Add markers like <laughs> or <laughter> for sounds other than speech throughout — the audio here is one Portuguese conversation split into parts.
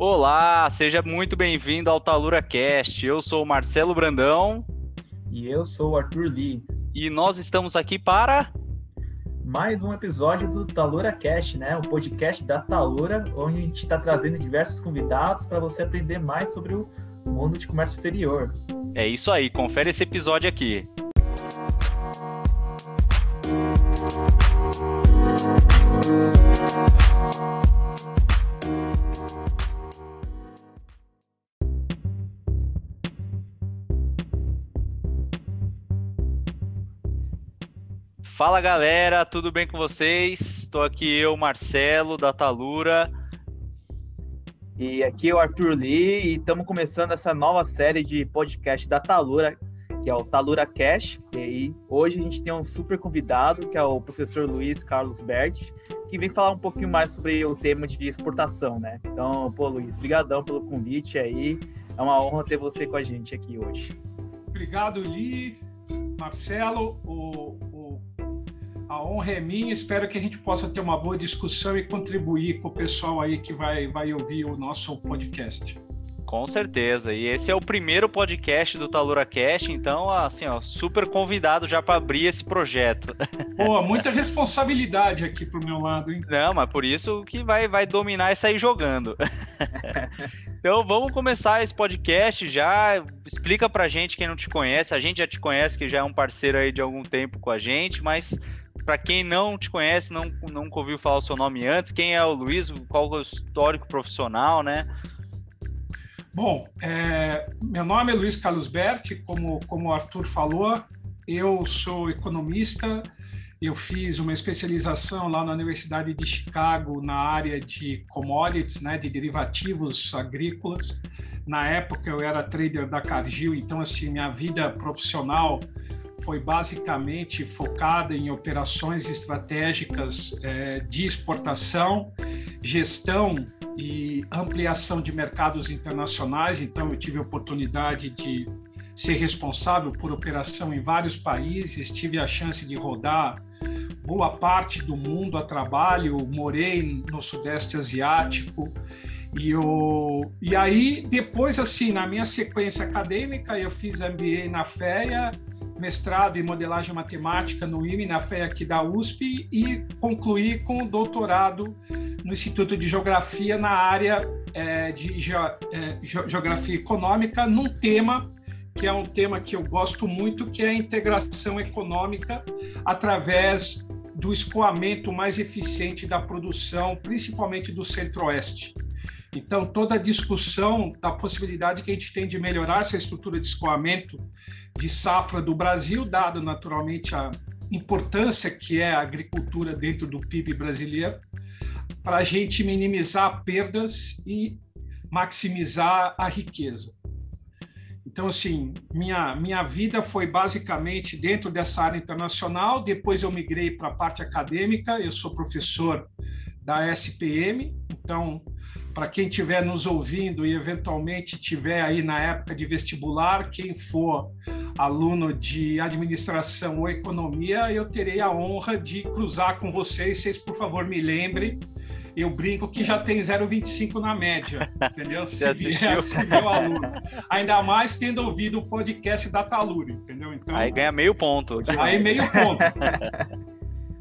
Olá, seja muito bem-vindo ao Talura Cast. Eu sou o Marcelo Brandão. E eu sou o Arthur Lee. E nós estamos aqui para mais um episódio do Talura Cast, né? O podcast da Talura, onde a gente está trazendo diversos convidados para você aprender mais sobre o mundo de comércio exterior. É isso aí, confere esse episódio aqui. Fala galera, tudo bem com vocês? Estou aqui eu, Marcelo, da Talura. E aqui é o Arthur Lee e estamos começando essa nova série de podcast da Talura, que é o Talura Cash. E aí, hoje a gente tem um super convidado, que é o professor Luiz Carlos Berti, que vem falar um pouquinho mais sobre o tema de exportação, né? Então, pô, Luiz, brigadão pelo convite aí. É uma honra ter você com a gente aqui hoje. Obrigado, Lee, Marcelo. O, a honra é minha, espero que a gente possa ter uma boa discussão e contribuir com o pessoal aí que vai, vai ouvir o nosso podcast. Com certeza. E esse é o primeiro podcast do Talura Cast, então, assim, ó, super convidado já para abrir esse projeto. <laughs> Pô, muita responsabilidade aqui pro meu lado, hein? Não, mas por isso que vai, vai dominar e sair jogando. <laughs> então, vamos começar esse podcast já. Explica pra gente quem não te conhece. A gente já te conhece, que já é um parceiro aí de algum tempo com a gente, mas para quem não te conhece, não nunca ouviu falar o seu nome antes, quem é o Luiz, qual é o histórico profissional, né? Bom, é, meu nome é Luiz Carlos Berti, como, como o Arthur falou, eu sou economista, eu fiz uma especialização lá na Universidade de Chicago na área de commodities, né, de derivativos agrícolas. Na época eu era trader da Cargill, então assim minha vida profissional foi basicamente focada em operações estratégicas é, de exportação, gestão e ampliação de mercados internacionais. Então, eu tive a oportunidade de ser responsável por operação em vários países, tive a chance de rodar boa parte do mundo a trabalho, morei no Sudeste Asiático. E, eu, e aí, depois, assim, na minha sequência acadêmica, eu fiz MBA na FEA, mestrado em modelagem matemática no IME, na FEA aqui da USP, e concluí com doutorado no Instituto de Geografia na área é, de ge é, Geografia Econômica, num tema que é um tema que eu gosto muito, que é a integração econômica através do escoamento mais eficiente da produção, principalmente do Centro-Oeste. Então, toda a discussão da possibilidade que a gente tem de melhorar essa estrutura de escoamento de safra do Brasil, dado naturalmente a importância que é a agricultura dentro do PIB brasileiro, para a gente minimizar perdas e maximizar a riqueza. Então, assim, minha, minha vida foi basicamente dentro dessa área internacional. Depois eu migrei para a parte acadêmica. Eu sou professor da SPM. Então, para quem estiver nos ouvindo e eventualmente tiver aí na época de vestibular, quem for aluno de administração ou economia, eu terei a honra de cruzar com vocês. Vocês, por favor, me lembrem. Eu brinco que já tem 0,25 na média, entendeu? <laughs> Se vier, se <laughs> meu aluno. Ainda mais tendo ouvido o podcast da Taluri, entendeu? Então, aí ganha meio ponto. Aí meio ponto. <laughs>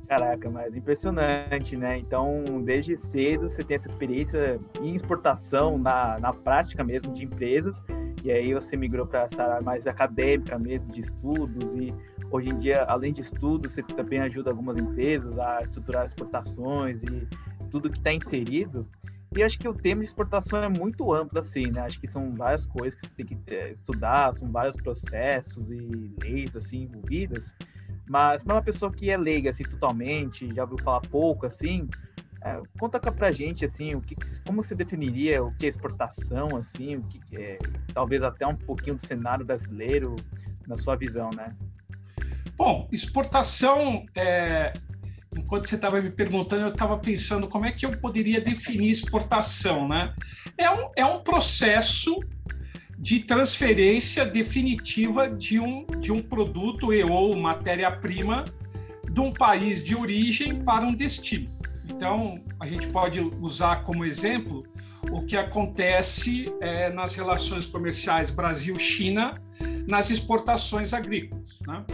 Caraca, mas impressionante, né? Então, desde cedo você tem essa experiência em exportação, na, na prática mesmo de empresas, e aí você migrou para essa área mais acadêmica mesmo, de estudos, e hoje em dia, além de estudos, você também ajuda algumas empresas a estruturar exportações e tudo que está inserido. E acho que o tema de exportação é muito amplo, assim, né? Acho que são várias coisas que você tem que é, estudar, são vários processos e leis, assim, envolvidas. Mas para uma pessoa que é leiga, assim, totalmente, já ouviu falar pouco, assim, é, conta pra gente, assim, o que, como você definiria o que é exportação, assim, o que é, talvez até um pouquinho do cenário brasileiro, na sua visão, né? Bom, exportação, é, enquanto você estava me perguntando, eu estava pensando como é que eu poderia definir exportação, né? É um, é um processo de transferência definitiva de um, de um produto e ou matéria-prima de um país de origem para um destino. Então, a gente pode usar como exemplo o que acontece é, nas relações comerciais Brasil-China, nas exportações agrícolas. Né?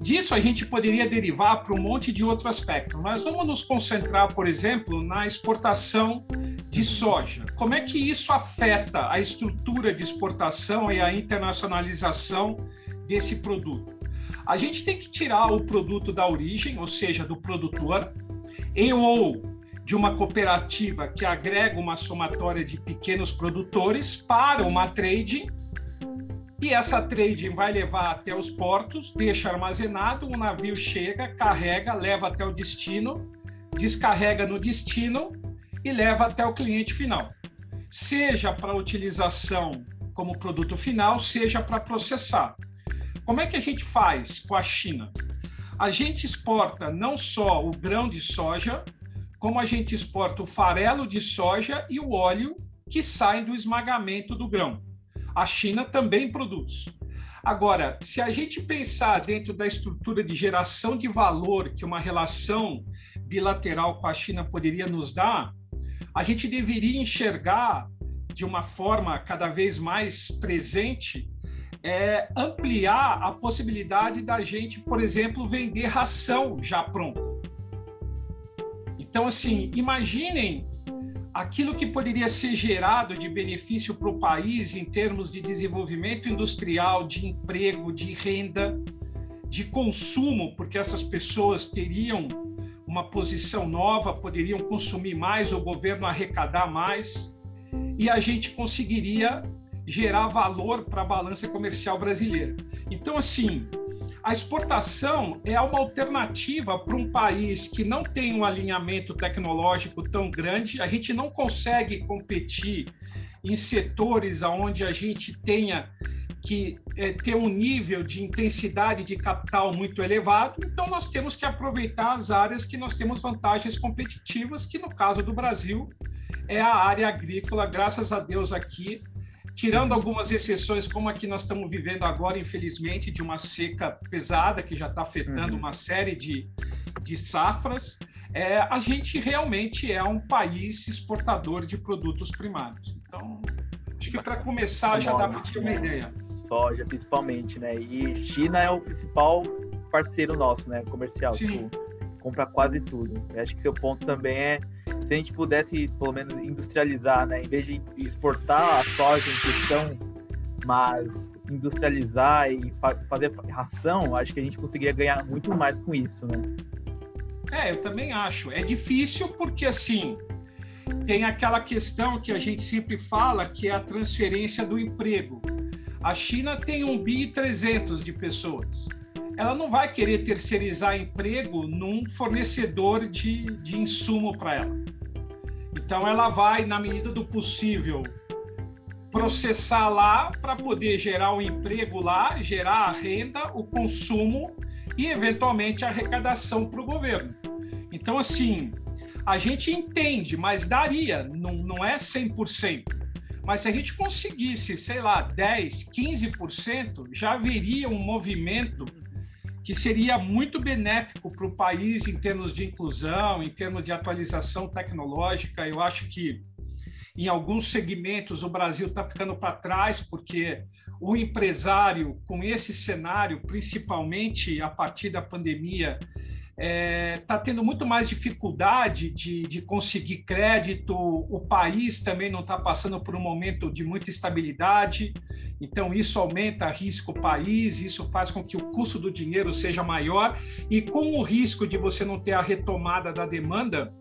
Disso a gente poderia derivar para um monte de outros aspectos, mas vamos nos concentrar, por exemplo, na exportação de soja. Como é que isso afeta a estrutura de exportação e a internacionalização desse produto? A gente tem que tirar o produto da origem, ou seja, do produtor, e ou de uma cooperativa que agrega uma somatória de pequenos produtores para uma trading, e essa trading vai levar até os portos, deixa armazenado, o navio chega, carrega, leva até o destino, descarrega no destino e leva até o cliente final. Seja para utilização como produto final, seja para processar. Como é que a gente faz com a China? A gente exporta não só o grão de soja, como a gente exporta o farelo de soja e o óleo que saem do esmagamento do grão. A China também produz. Agora, se a gente pensar dentro da estrutura de geração de valor que uma relação bilateral com a China poderia nos dar, a gente deveria enxergar de uma forma cada vez mais presente é, ampliar a possibilidade da gente, por exemplo, vender ração já pronta. Então, assim, imaginem aquilo que poderia ser gerado de benefício para o país em termos de desenvolvimento industrial, de emprego, de renda, de consumo, porque essas pessoas teriam uma posição nova, poderiam consumir mais, o governo arrecadar mais, e a gente conseguiria gerar valor para a balança comercial brasileira. Então, assim, a exportação é uma alternativa para um país que não tem um alinhamento tecnológico tão grande. A gente não consegue competir em setores onde a gente tenha que é, ter um nível de intensidade de capital muito elevado, então nós temos que aproveitar as áreas que nós temos vantagens competitivas, que no caso do Brasil é a área agrícola, graças a Deus aqui tirando algumas exceções, como a que nós estamos vivendo agora, infelizmente, de uma seca pesada que já está afetando uhum. uma série de, de safras, é, a gente realmente é um país exportador de produtos primários. Então, acho que para começar já dá para ter uma ideia. Soja, principalmente, né? E China é o principal parceiro nosso, né? Comercial. Sim. Tipo, compra quase tudo. Eu acho que seu ponto também é se a gente pudesse, pelo menos, industrializar, né? Em vez de exportar a soja em questão, mas industrializar e fa fazer ração, acho que a gente conseguiria ganhar muito mais com isso, né? É, eu também acho. É difícil porque, assim, tem aquela questão que a gente sempre fala, que é a transferência do emprego. A China tem 1 bi e 300 de pessoas. Ela não vai querer terceirizar emprego num fornecedor de, de insumo para ela. Então, ela vai, na medida do possível, processar lá para poder gerar o um emprego lá, gerar a renda, o consumo e, eventualmente, a arrecadação para o governo. Então, assim, a gente entende, mas daria, não, não é 100%. Mas se a gente conseguisse, sei lá, 10, 15%, já haveria um movimento que seria muito benéfico para o país em termos de inclusão, em termos de atualização tecnológica. Eu acho que em alguns segmentos o Brasil está ficando para trás, porque o empresário, com esse cenário, principalmente a partir da pandemia, está é, tá tendo muito mais dificuldade de, de conseguir crédito, o país também não está passando por um momento de muita estabilidade, então isso aumenta risco país, isso faz com que o custo do dinheiro seja maior, e com o risco de você não ter a retomada da demanda,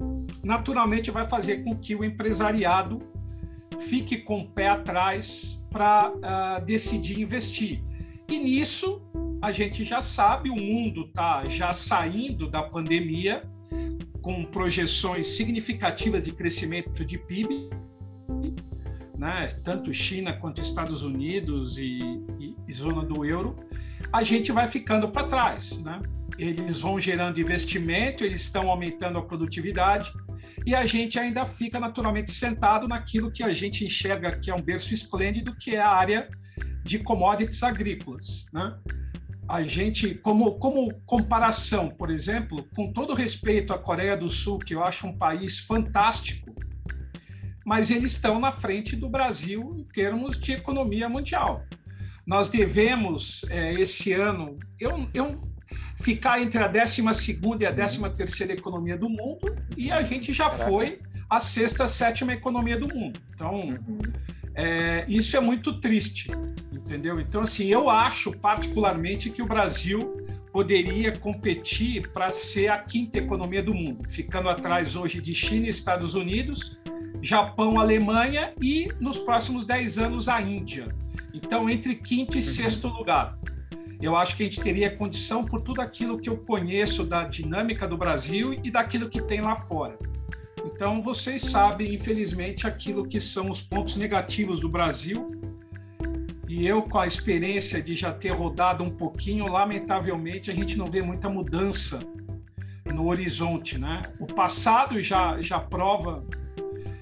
naturalmente vai fazer com que o empresariado fique com o pé atrás para uh, ah, decidir investir. E nisso a gente já sabe, o mundo está já saindo da pandemia, com projeções significativas de crescimento de PIB, né? tanto China quanto Estados Unidos e, e, e zona do euro, a gente vai ficando para trás. Né? Eles vão gerando investimento, eles estão aumentando a produtividade, e a gente ainda fica naturalmente sentado naquilo que a gente enxerga que é um berço esplêndido, que é a área de commodities agrícolas. Né? a gente, como, como comparação, por exemplo, com todo respeito à Coreia do Sul, que eu acho um país fantástico, mas eles estão na frente do Brasil em termos de economia mundial. Nós devemos, é, esse ano, eu, eu ficar entre a 12 e a 13 economia do mundo, e a gente já foi a sexta, sétima economia do mundo. Então, é, isso é muito triste, entendeu? Então, assim, eu acho particularmente que o Brasil poderia competir para ser a quinta economia do mundo, ficando atrás hoje de China e Estados Unidos, Japão, Alemanha e, nos próximos 10 anos, a Índia. Então, entre quinto e sexto lugar. Eu acho que a gente teria condição por tudo aquilo que eu conheço da dinâmica do Brasil e daquilo que tem lá fora. Então, vocês sabem, infelizmente, aquilo que são os pontos negativos do Brasil. E eu, com a experiência de já ter rodado um pouquinho, lamentavelmente, a gente não vê muita mudança no horizonte, né? O passado já, já prova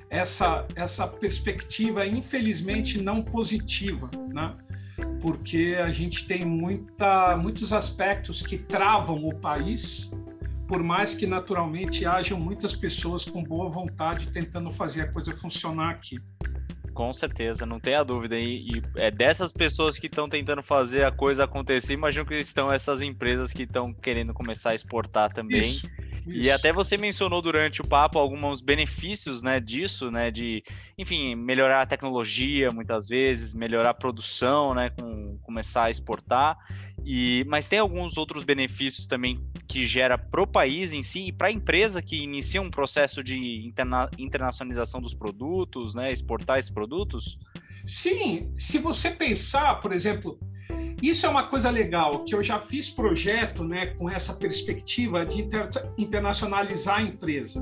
essa, essa perspectiva, infelizmente, não positiva, né? Porque a gente tem muita, muitos aspectos que travam o país, por mais que naturalmente hajam muitas pessoas com boa vontade tentando fazer a coisa funcionar aqui. Com certeza, não tenha dúvida. E, e é dessas pessoas que estão tentando fazer a coisa acontecer, imagino que estão essas empresas que estão querendo começar a exportar também. Isso. E até você mencionou durante o papo alguns benefícios, né, disso, né, de, enfim, melhorar a tecnologia muitas vezes, melhorar a produção, né, com começar a exportar. E mas tem alguns outros benefícios também que gera para o país em si e para a empresa que inicia um processo de interna internacionalização dos produtos, né, exportar esses produtos. Sim, se você pensar, por exemplo, isso é uma coisa legal, que eu já fiz projeto né, com essa perspectiva de inter internacionalizar a empresa.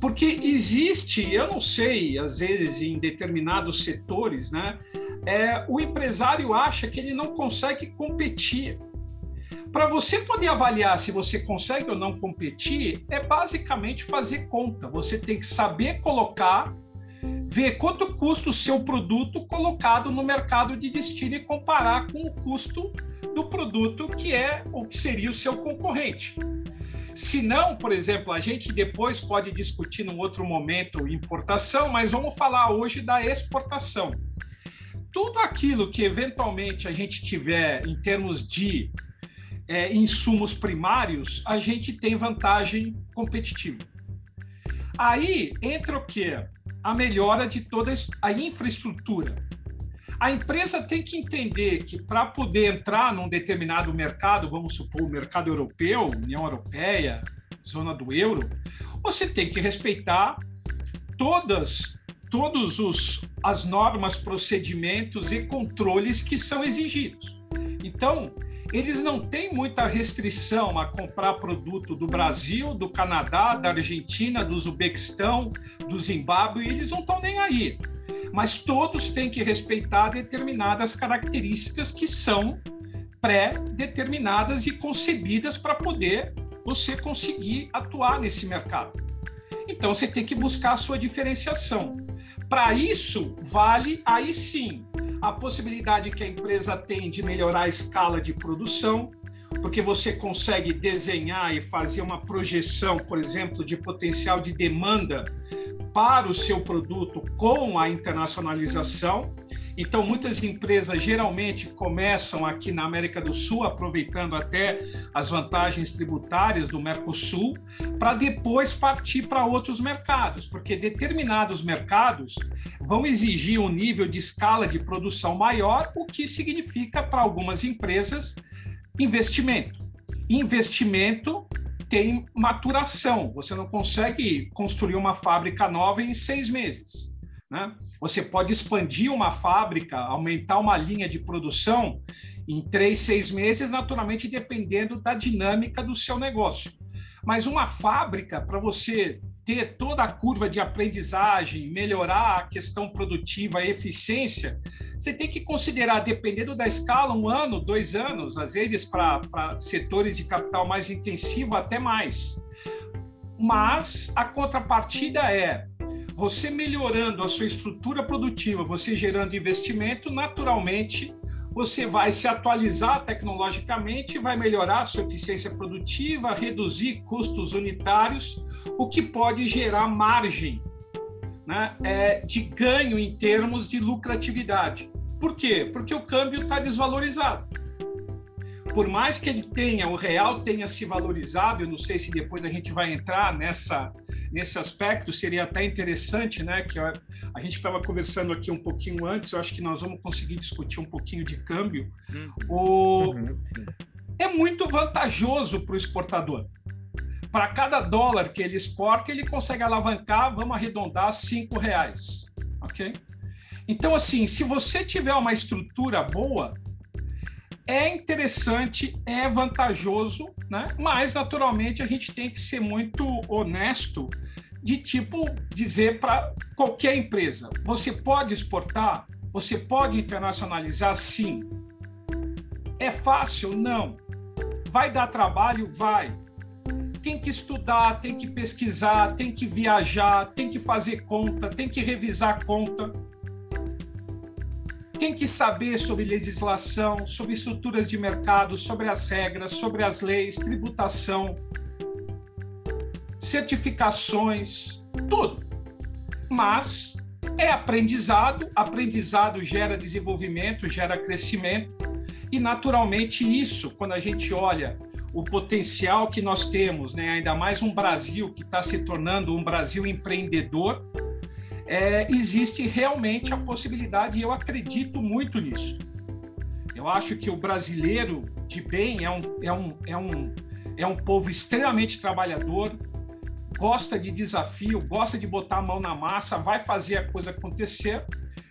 Porque existe, eu não sei, às vezes em determinados setores, né, é, o empresário acha que ele não consegue competir. Para você poder avaliar se você consegue ou não competir, é basicamente fazer conta. Você tem que saber colocar ver quanto custa o seu produto colocado no mercado de destino e comparar com o custo do produto que é o que seria o seu concorrente. Se não, por exemplo, a gente depois pode discutir num outro momento importação, mas vamos falar hoje da exportação. Tudo aquilo que eventualmente a gente tiver em termos de é, insumos primários, a gente tem vantagem competitiva. Aí entra o quê? A melhora de toda a infraestrutura. A empresa tem que entender que para poder entrar num determinado mercado, vamos supor o mercado europeu, União Europeia, zona do euro, você tem que respeitar todas todos os as normas, procedimentos e controles que são exigidos. Então, eles não têm muita restrição a comprar produto do Brasil, do Canadá, da Argentina, do Uzbequistão, do Zimbábue, eles não estão nem aí. Mas todos têm que respeitar determinadas características que são pré-determinadas e concebidas para poder você conseguir atuar nesse mercado. Então você tem que buscar a sua diferenciação. Para isso, vale aí sim a possibilidade que a empresa tem de melhorar a escala de produção, porque você consegue desenhar e fazer uma projeção, por exemplo, de potencial de demanda para o seu produto com a internacionalização. Então, muitas empresas geralmente começam aqui na América do Sul, aproveitando até as vantagens tributárias do Mercosul, para depois partir para outros mercados, porque determinados mercados vão exigir um nível de escala de produção maior, o que significa para algumas empresas investimento. Investimento tem maturação, você não consegue construir uma fábrica nova em seis meses. Né? Você pode expandir uma fábrica, aumentar uma linha de produção em três, seis meses, naturalmente dependendo da dinâmica do seu negócio. Mas uma fábrica, para você ter toda a curva de aprendizagem, melhorar a questão produtiva, a eficiência, você tem que considerar, dependendo da escala, um ano, dois anos, às vezes para setores de capital mais intensivo, até mais. Mas a contrapartida é você melhorando a sua estrutura produtiva, você gerando investimento, naturalmente você vai se atualizar tecnologicamente, vai melhorar a sua eficiência produtiva, reduzir custos unitários, o que pode gerar margem né, é, de ganho em termos de lucratividade. Por quê? Porque o câmbio está desvalorizado. Por mais que ele tenha, o real tenha se valorizado, eu não sei se depois a gente vai entrar nessa, nesse aspecto, seria até interessante, né? Que a, a gente estava conversando aqui um pouquinho antes, eu acho que nós vamos conseguir discutir um pouquinho de câmbio. Uhum. O, uhum, é muito vantajoso para o exportador para cada dólar que ele exporta, ele consegue alavancar, vamos arredondar, cinco reais, ok? Então, assim, se você tiver uma estrutura boa, é interessante, é vantajoso, né? Mas, naturalmente, a gente tem que ser muito honesto de tipo dizer para qualquer empresa: você pode exportar, você pode internacionalizar, sim. É fácil? Não. Vai dar trabalho? Vai tem que estudar, tem que pesquisar, tem que viajar, tem que fazer conta, tem que revisar conta, tem que saber sobre legislação, sobre estruturas de mercado, sobre as regras, sobre as leis, tributação, certificações, tudo. Mas é aprendizado, aprendizado gera desenvolvimento, gera crescimento, e naturalmente isso, quando a gente olha o potencial que nós temos, né? ainda mais um Brasil que está se tornando um Brasil empreendedor, é, existe realmente a possibilidade, e eu acredito muito nisso. Eu acho que o brasileiro de bem é um, é um, é um, é um povo extremamente trabalhador, gosta de desafio, gosta de botar a mão na massa, vai fazer a coisa acontecer.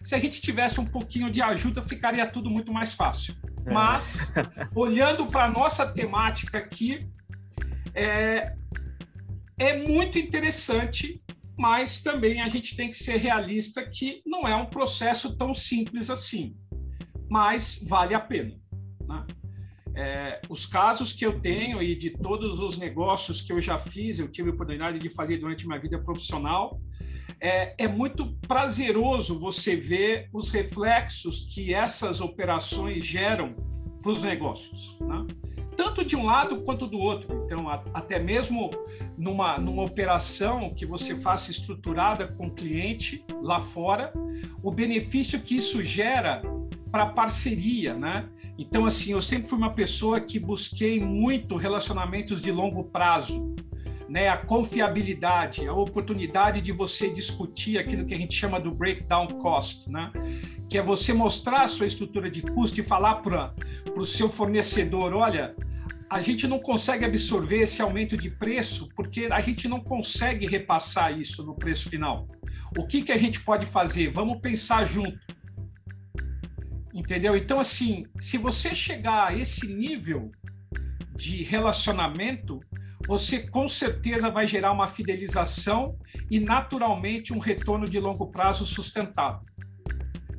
Se a gente tivesse um pouquinho de ajuda, ficaria tudo muito mais fácil. É. Mas, <laughs> olhando para a nossa temática aqui, é, é muito interessante, mas também a gente tem que ser realista que não é um processo tão simples assim, mas vale a pena. Né? É, os casos que eu tenho e de todos os negócios que eu já fiz, eu tive a oportunidade de fazer durante minha vida profissional, é, é muito prazeroso você ver os reflexos que essas operações geram para os negócios. Né? Tanto de um lado quanto do outro. Então, até mesmo numa, numa operação que você faça estruturada com o cliente lá fora, o benefício que isso gera para parceria, né? Então, assim, eu sempre fui uma pessoa que busquei muito relacionamentos de longo prazo né, a confiabilidade, a oportunidade de você discutir aquilo que a gente chama do breakdown cost, né, que é você mostrar a sua estrutura de custo e falar para o seu fornecedor, olha, a gente não consegue absorver esse aumento de preço porque a gente não consegue repassar isso no preço final. O que, que a gente pode fazer? Vamos pensar junto. Entendeu? Então, assim, se você chegar a esse nível de relacionamento, você com certeza vai gerar uma fidelização e naturalmente um retorno de longo prazo sustentável.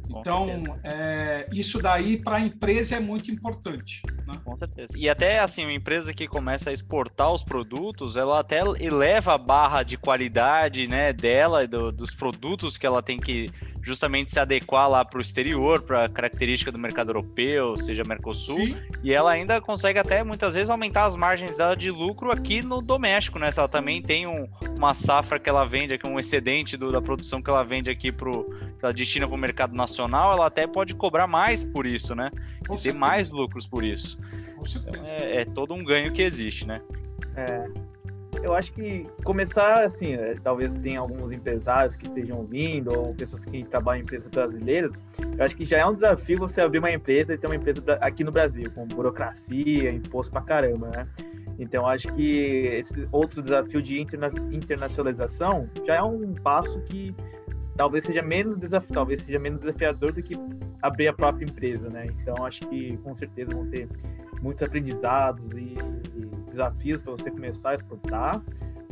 Então, é, isso daí para a empresa é muito importante. Né? Com certeza. E até assim, uma empresa que começa a exportar os produtos, ela até eleva a barra de qualidade né, dela, do, dos produtos que ela tem que justamente se adequar lá para o exterior, para a característica do mercado europeu, seja Mercosul, Sim. e ela ainda consegue até muitas vezes aumentar as margens dela de lucro aqui no doméstico, né? Se ela também tem um, uma safra que ela vende aqui, um excedente do, da produção que ela vende aqui pro que ela destina para o mercado nacional, ela até pode cobrar mais por isso, né? Com e ter mais lucros por isso. Então, é, é todo um ganho que existe, né? É, eu acho que começar assim, é, talvez tenha alguns empresários que estejam ouvindo, ou pessoas que trabalham em empresas brasileiras, eu acho que já é um desafio você abrir uma empresa e ter uma empresa aqui no Brasil, com burocracia, imposto pra caramba, né? Então, acho que esse outro desafio de interna internacionalização já é um passo que talvez seja menos talvez seja menos desafiador do que abrir a própria empresa, né? Então, acho que com certeza vão ter muitos aprendizados e, e desafios para você começar a exportar,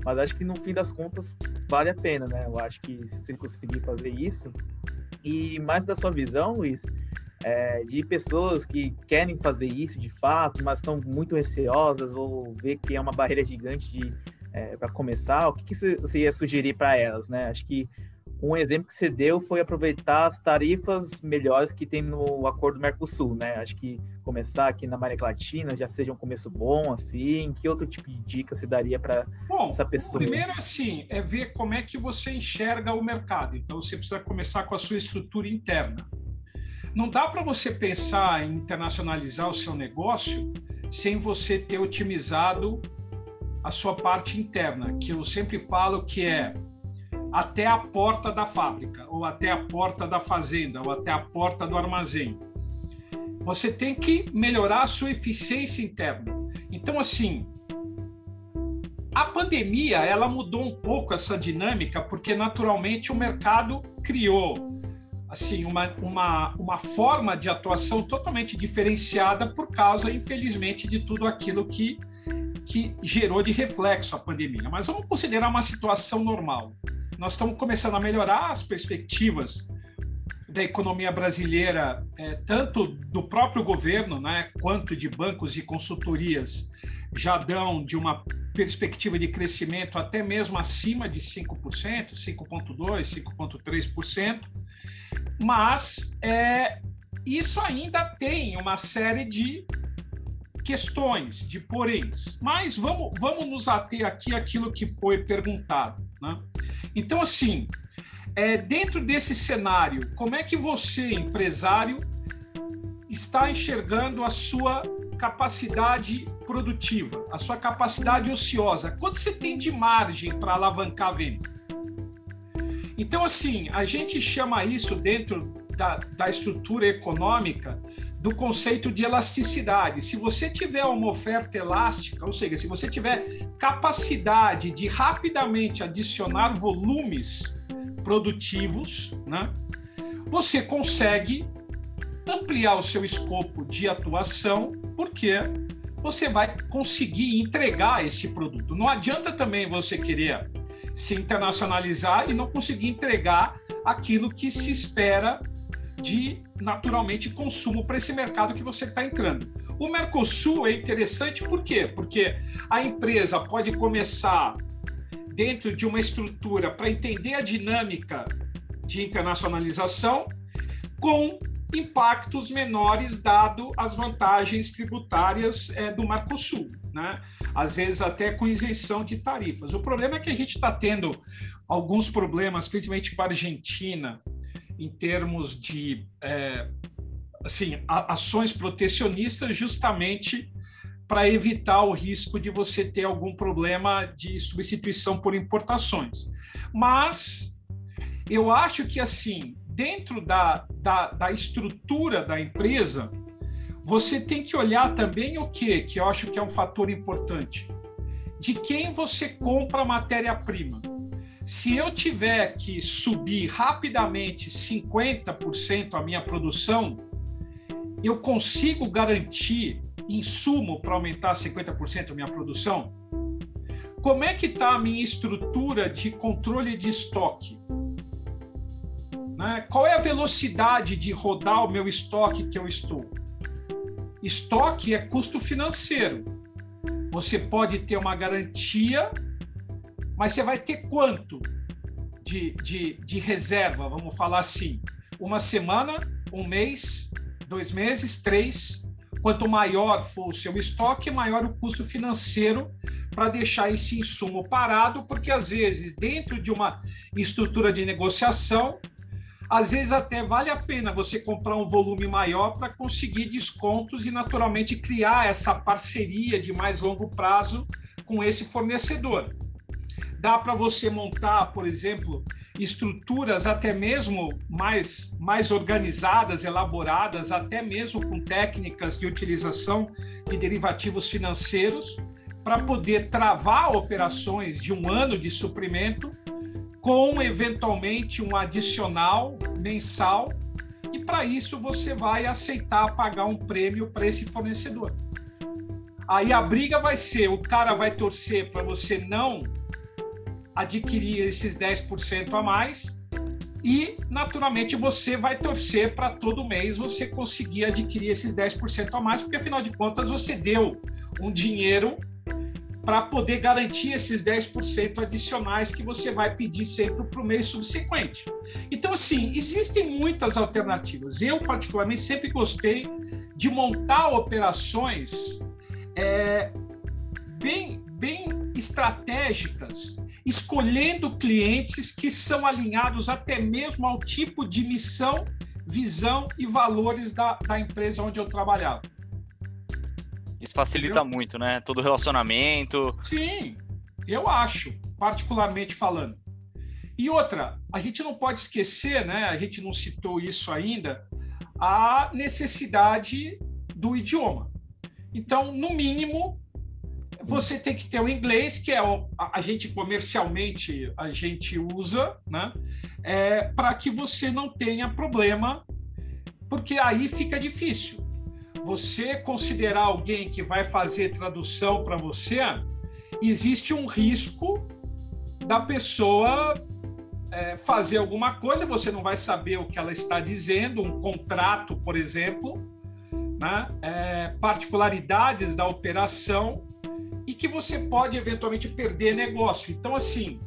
mas acho que no fim das contas vale a pena, né? Eu acho que se você conseguir fazer isso, e mais da sua visão, Luiz, é, de pessoas que querem fazer isso de fato, mas estão muito receosas ou vê que é uma barreira gigante de é, para começar, o que, que você ia sugerir para elas, né? Acho que um exemplo que você deu foi aproveitar as tarifas melhores que tem no acordo Mercosul, né? Acho que começar aqui na América Latina já seja um começo bom, assim. Que outro tipo de dica você daria para essa pessoa? Primeiro, assim, é ver como é que você enxerga o mercado. Então, você precisa começar com a sua estrutura interna. Não dá para você pensar em internacionalizar o seu negócio sem você ter otimizado a sua parte interna, que eu sempre falo que é até a porta da fábrica, ou até a porta da fazenda, ou até a porta do armazém. Você tem que melhorar a sua eficiência interna. Então, assim, a pandemia ela mudou um pouco essa dinâmica, porque naturalmente o mercado criou assim uma, uma, uma forma de atuação totalmente diferenciada por causa, infelizmente, de tudo aquilo que, que gerou de reflexo a pandemia. Mas vamos considerar uma situação normal nós estamos começando a melhorar as perspectivas da economia brasileira, é, tanto do próprio governo, né, quanto de bancos e consultorias, já dão de uma perspectiva de crescimento até mesmo acima de 5%, 5,2%, 5,3%, mas é, isso ainda tem uma série de questões, de poréns. Mas vamos, vamos nos ater aqui àquilo que foi perguntado. Né? Então, assim, é, dentro desse cenário, como é que você, empresário, está enxergando a sua capacidade produtiva, a sua capacidade ociosa? Quanto você tem de margem para alavancar a venda? Então, assim, a gente chama isso dentro da, da estrutura econômica do conceito de elasticidade. Se você tiver uma oferta elástica, ou seja, se você tiver capacidade de rapidamente adicionar volumes produtivos, né, você consegue ampliar o seu escopo de atuação, porque você vai conseguir entregar esse produto. Não adianta também você querer se internacionalizar e não conseguir entregar aquilo que se espera de naturalmente consumo para esse mercado que você está entrando. O Mercosul é interessante por quê? Porque a empresa pode começar dentro de uma estrutura para entender a dinâmica de internacionalização com impactos menores dado as vantagens tributárias é, do Mercosul, né? Às vezes até com isenção de tarifas. O problema é que a gente está tendo alguns problemas, principalmente com a Argentina, em termos de é, assim, ações protecionistas, justamente para evitar o risco de você ter algum problema de substituição por importações. Mas eu acho que assim, dentro da, da, da estrutura da empresa, você tem que olhar também o que, que eu acho que é um fator importante, de quem você compra matéria-prima. Se eu tiver que subir rapidamente 50% a minha produção, eu consigo garantir insumo para aumentar 50% a minha produção? Como é que está a minha estrutura de controle de estoque? Né? Qual é a velocidade de rodar o meu estoque que eu estou? Estoque é custo financeiro. Você pode ter uma garantia mas você vai ter quanto de, de, de reserva, vamos falar assim? Uma semana, um mês, dois meses, três. Quanto maior for o seu estoque, maior o custo financeiro para deixar esse insumo parado, porque às vezes, dentro de uma estrutura de negociação, às vezes até vale a pena você comprar um volume maior para conseguir descontos e, naturalmente, criar essa parceria de mais longo prazo com esse fornecedor. Dá para você montar, por exemplo, estruturas até mesmo mais, mais organizadas, elaboradas, até mesmo com técnicas de utilização de derivativos financeiros, para poder travar operações de um ano de suprimento com eventualmente um adicional mensal e para isso você vai aceitar pagar um prêmio para esse fornecedor. Aí a briga vai ser, o cara vai torcer para você não adquirir esses 10% a mais e, naturalmente, você vai torcer para todo mês você conseguir adquirir esses 10% a mais, porque, afinal de contas, você deu um dinheiro para poder garantir esses 10% adicionais que você vai pedir sempre para o mês subsequente. Então, assim, existem muitas alternativas. Eu, particularmente, sempre gostei de montar operações é, bem, bem estratégicas, escolhendo clientes que são alinhados até mesmo ao tipo de missão, visão e valores da, da empresa onde eu trabalhava. Isso facilita Entendeu? muito, né? Todo relacionamento. Sim, eu acho, particularmente falando. E outra, a gente não pode esquecer, né? A gente não citou isso ainda, a necessidade do idioma. Então, no mínimo, você tem que ter o inglês, que é o, a, a gente comercialmente a gente usa, né? É, para que você não tenha problema, porque aí fica difícil você considerar alguém que vai fazer tradução para você, existe um risco da pessoa é, fazer alguma coisa, você não vai saber o que ela está dizendo, um contrato, por exemplo, né? é, particularidades da operação e que você pode eventualmente perder negócio. Então, assim,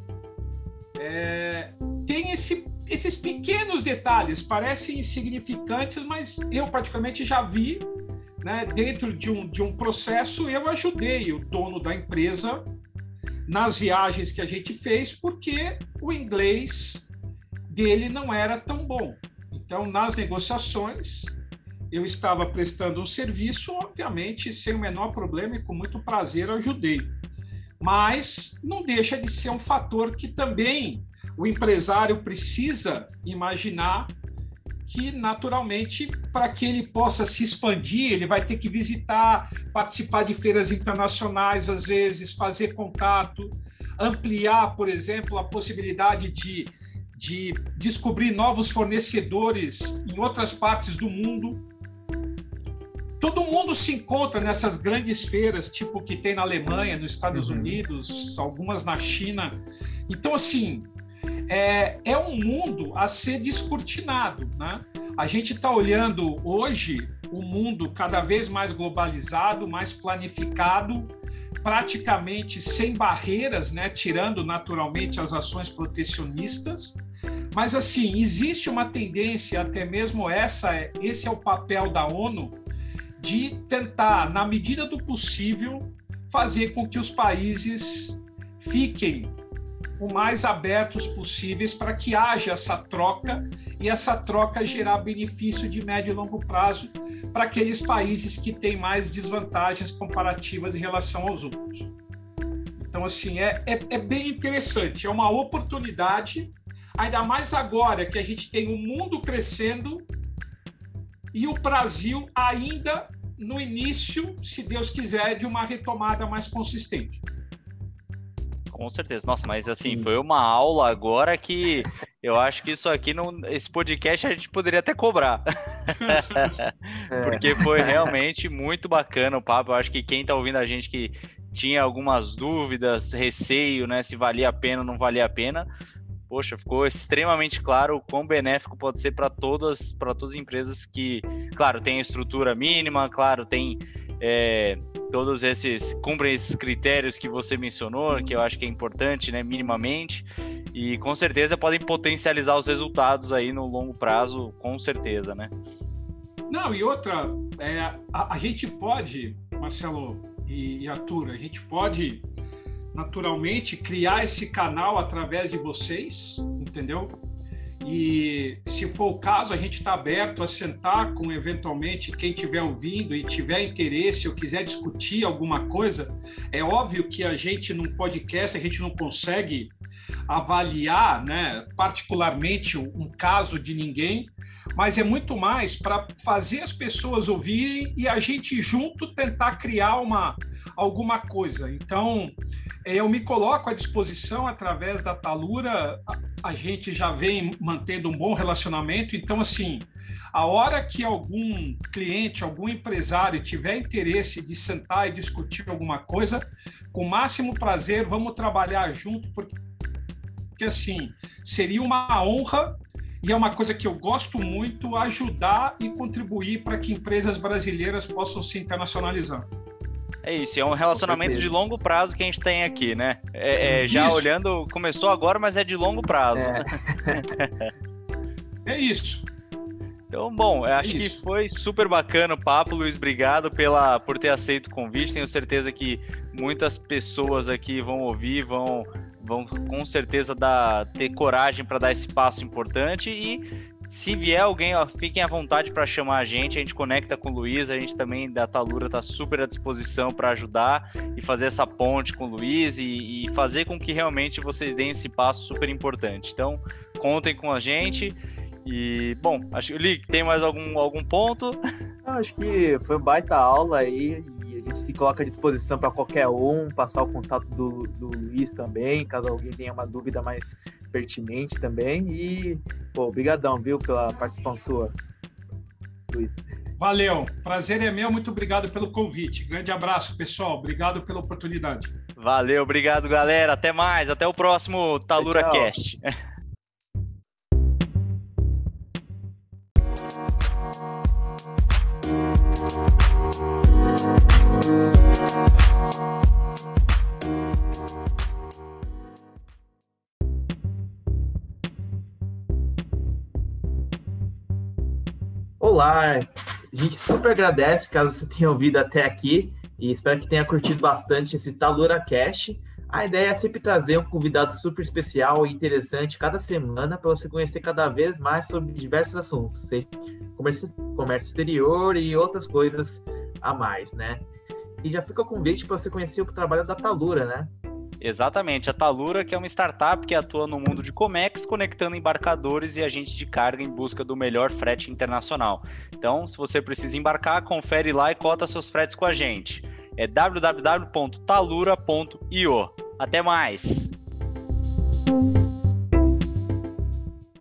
é, tem esse, esses pequenos detalhes, parecem insignificantes, mas eu, praticamente, já vi né, dentro de um, de um processo, eu ajudei o dono da empresa nas viagens que a gente fez, porque o inglês dele não era tão bom. Então, nas negociações, eu estava prestando um serviço, obviamente, sem o menor problema e com muito prazer ajudei. Mas não deixa de ser um fator que também o empresário precisa imaginar que naturalmente, para que ele possa se expandir, ele vai ter que visitar, participar de feiras internacionais, às vezes, fazer contato, ampliar, por exemplo, a possibilidade de, de descobrir novos fornecedores em outras partes do mundo. Todo mundo se encontra nessas grandes feiras, tipo que tem na Alemanha, nos Estados uhum. Unidos, algumas na China. Então, assim, é, é um mundo a ser descortinado. Né? A gente está olhando hoje o um mundo cada vez mais globalizado, mais planificado, praticamente sem barreiras, né? tirando naturalmente as ações protecionistas. Mas assim, existe uma tendência, até mesmo essa, esse é o papel da ONU, de tentar, na medida do possível, fazer com que os países fiquem o mais abertos possíveis para que haja essa troca e essa troca gerar benefício de médio e longo prazo para aqueles países que têm mais desvantagens comparativas em relação aos outros. Então, assim, é, é, é bem interessante, é uma oportunidade, ainda mais agora que a gente tem o mundo crescendo e o Brasil ainda no início, se Deus quiser, de uma retomada mais consistente. Com certeza. Nossa, mas assim, Sim. foi uma aula agora que eu acho que isso aqui, não, esse podcast a gente poderia até cobrar. <laughs> É. Porque foi realmente muito bacana o papo. Eu acho que quem está ouvindo a gente que tinha algumas dúvidas, receio, né, se valia a pena ou não valia a pena, poxa, ficou extremamente claro o quão benéfico pode ser para todas, para todas as empresas que, claro, tem estrutura mínima, claro, tem é, todos esses cumprem esses critérios que você mencionou, que eu acho que é importante, né, minimamente, e com certeza podem potencializar os resultados aí no longo prazo, com certeza, né? Não, e outra, é, a, a, gente pode, Marcelo e, e Arthur, a gente pode naturalmente criar esse canal através de vocês, entendeu? E se for o caso, a gente está aberto a sentar com eventualmente quem estiver ouvindo e tiver interesse ou quiser discutir alguma coisa. É óbvio que a gente num podcast a gente não consegue avaliar, né, particularmente um caso de ninguém, mas é muito mais para fazer as pessoas ouvirem e a gente junto tentar criar uma alguma coisa. Então, eu me coloco à disposição através da Talura a gente já vem mantendo um bom relacionamento. Então, assim, a hora que algum cliente, algum empresário tiver interesse de sentar e discutir alguma coisa, com o máximo prazer, vamos trabalhar junto, porque, porque assim, seria uma honra e é uma coisa que eu gosto muito ajudar e contribuir para que empresas brasileiras possam se internacionalizar. É isso, é um relacionamento de longo prazo que a gente tem aqui, né? É, é, já isso. olhando, começou agora, mas é de longo prazo. É, é isso. Então, bom, eu acho Isso. que foi super bacana o papo, Luiz. Obrigado pela, por ter aceito o convite. Tenho certeza que muitas pessoas aqui vão ouvir, vão, vão com certeza dar, ter coragem para dar esse passo importante. E se vier alguém, ó, fiquem à vontade para chamar a gente. A gente conecta com o Luiz. A gente também da Talura está super à disposição para ajudar e fazer essa ponte com o Luiz e, e fazer com que realmente vocês deem esse passo super importante. Então, contem com a gente. E, bom, acho que tem mais algum, algum ponto? acho que foi baita aula aí a gente se coloca à disposição para qualquer um, passar o contato do, do Luiz também, caso alguém tenha uma dúvida mais pertinente também. E, pô, obrigadão, viu, pela participação sua, Luiz. Valeu, prazer é meu, muito obrigado pelo convite. Grande abraço, pessoal, obrigado pela oportunidade. Valeu, obrigado, galera. Até mais, até o próximo Talura Cast. <laughs> Olá, a gente super agradece caso você tenha ouvido até aqui e espero que tenha curtido bastante esse Talura Cash. A ideia é sempre trazer um convidado super especial e interessante cada semana para você conhecer cada vez mais sobre diversos assuntos? Comércio, comércio exterior e outras coisas a mais, né? E já fica o convite para você conhecer o trabalho da Talura, né? Exatamente, a Talura, que é uma startup que atua no mundo de Comex, conectando embarcadores e agentes de carga em busca do melhor frete internacional. Então, se você precisa embarcar, confere lá e cota seus fretes com a gente. É www.talura.io. Até mais!